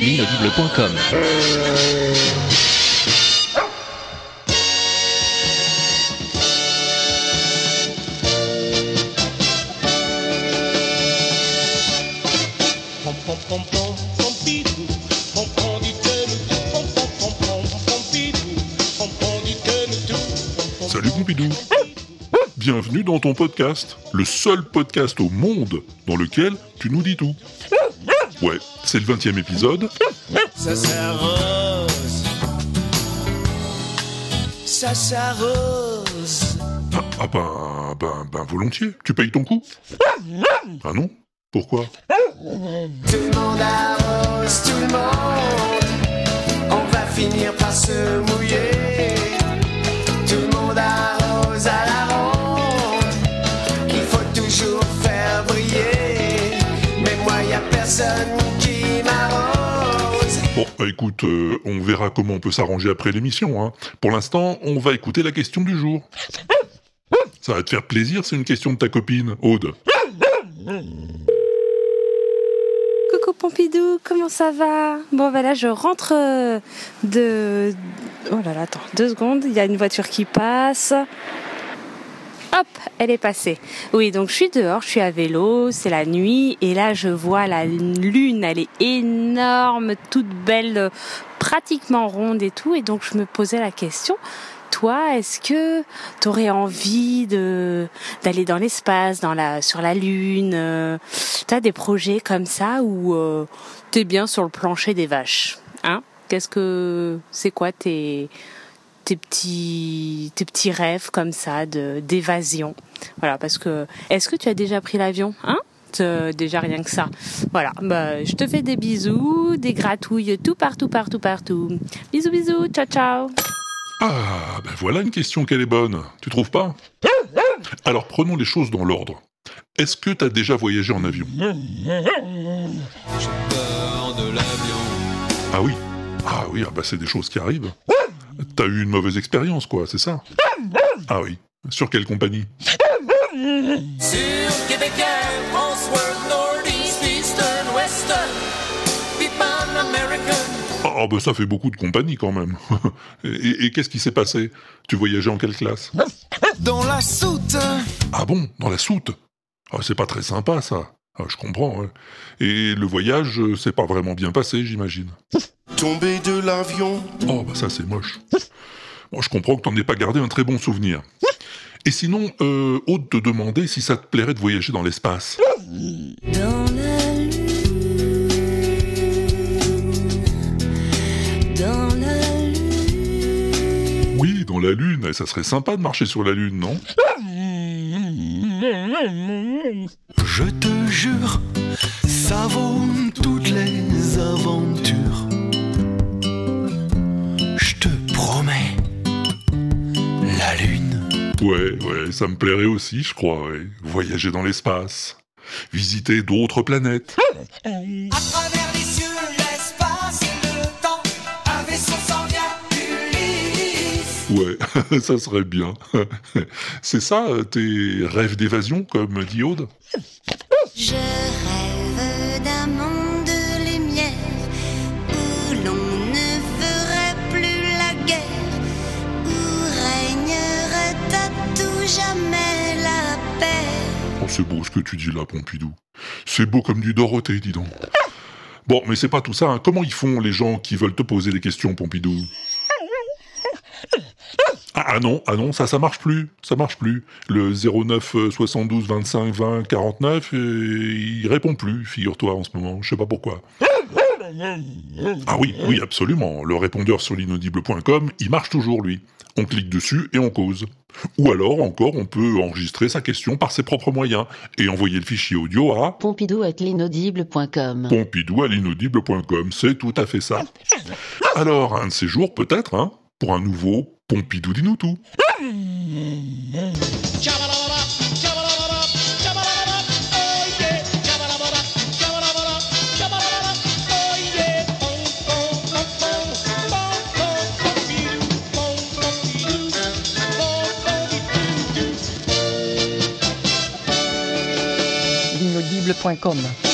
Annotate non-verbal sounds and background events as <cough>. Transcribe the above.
L'inaudible.com Salut Pompidou Bienvenue dans ton podcast, le seul podcast au monde dans lequel tu nous dis tout. Ouais, c'est le 20 e épisode, Ça s'arrose. Ça s'arrose. Ah, ah ben, ben, ben volontiers, tu payes ton coup Ah non? Pourquoi? Tout le monde arrose, tout le monde. On va finir par se mouiller. Personne qui m'arrose. Bon, bah écoute, euh, on verra comment on peut s'arranger après l'émission. Hein. Pour l'instant, on va écouter la question du jour. Ça va te faire plaisir, c'est une question de ta copine, Aude. Coucou Pompidou, comment ça va? Bon voilà, je rentre euh, de... Oh là là, attends, deux secondes, il y a une voiture qui passe. Hop, elle est passée. Oui, donc je suis dehors, je suis à vélo, c'est la nuit, et là je vois la lune, elle est énorme, toute belle, pratiquement ronde et tout, et donc je me posais la question, toi, est-ce que tu aurais envie de d'aller dans l'espace, dans la sur la lune euh, T'as des projets comme ça où euh, t'es bien sur le plancher des vaches, hein? Qu'est-ce que c'est quoi tes tes petits tes petits rêves comme ça de d'évasion Voilà, parce que est-ce que tu as déjà pris l'avion, hein? Euh, déjà rien que ça. Voilà, bah, je te fais des bisous, des gratouilles tout partout, partout, partout. Bisous, bisous, ciao, ciao. Ah, ben voilà une question qu'elle est bonne, tu trouves pas? Alors prenons les choses dans l'ordre. Est-ce que t'as déjà voyagé en avion? Peur de l'avion. Ah oui Ah oui, ah bah c'est des choses qui arrivent. T'as eu une mauvaise expérience, quoi, c'est ça? Ah oui. Sur quelle compagnie? Sur Québécois, François, Northeast, Eastern, Western, Pipan American. Ah bah ça fait beaucoup de compagnies quand même. <laughs> et et qu'est-ce qui s'est passé? Tu voyageais en quelle classe? Dans la soute. Ah bon? Dans la soute? Ah c'est pas très sympa ça. Ah, je comprends. ouais. Et le voyage, euh, c'est pas vraiment bien passé, j'imagine. Tomber de l'avion, Oh, bah ça c'est moche. Bon, je comprends que t'en aies pas gardé un très bon souvenir. Et sinon, euh, Aude te demandait si ça te plairait de voyager dans l'espace. Dans la lune, dans la lune, Oui, dans la Lune, et ça serait sympa de marcher sur la Lune, non? Je te jure, Ouais, ouais, ça me plairait aussi, je crois, ouais. Voyager dans l'espace. Visiter d'autres planètes. À travers les cieux, l'espace et le temps. Un vaisseau s'en vient, Ulysse. Ouais, <laughs> ça serait bien. <laughs> C'est ça, euh, tes rêves d'évasion, comme dit Aude? Je rêve d'un monde c'est beau ce que tu dis là, Pompidou. C'est beau comme du Dorothée, dis donc. Bon, mais c'est pas tout ça. hein. Comment ils font les gens qui veulent te poser des questions, Pompidou? Ah, ah non, ah non, ça, ça marche plus. Ça marche plus. Le 09 euh, 72 25 20 49, euh, il répond plus, figure-toi, en ce moment. Je sais pas pourquoi. Ah oui, oui, absolument. Le répondeur sur l'inaudible.com, il marche toujours, lui. On clique dessus et on cause. Ou alors, encore, on peut enregistrer sa question par ses propres moyens et envoyer le fichier audio à Pompidou at l'inaudible.com. pompidou à l'inaudible.com. C'est tout à fait ça. Alors, un de ces jours, peut-être, hein, pour un nouveau Pompidou dis-nous l'inaudible.com.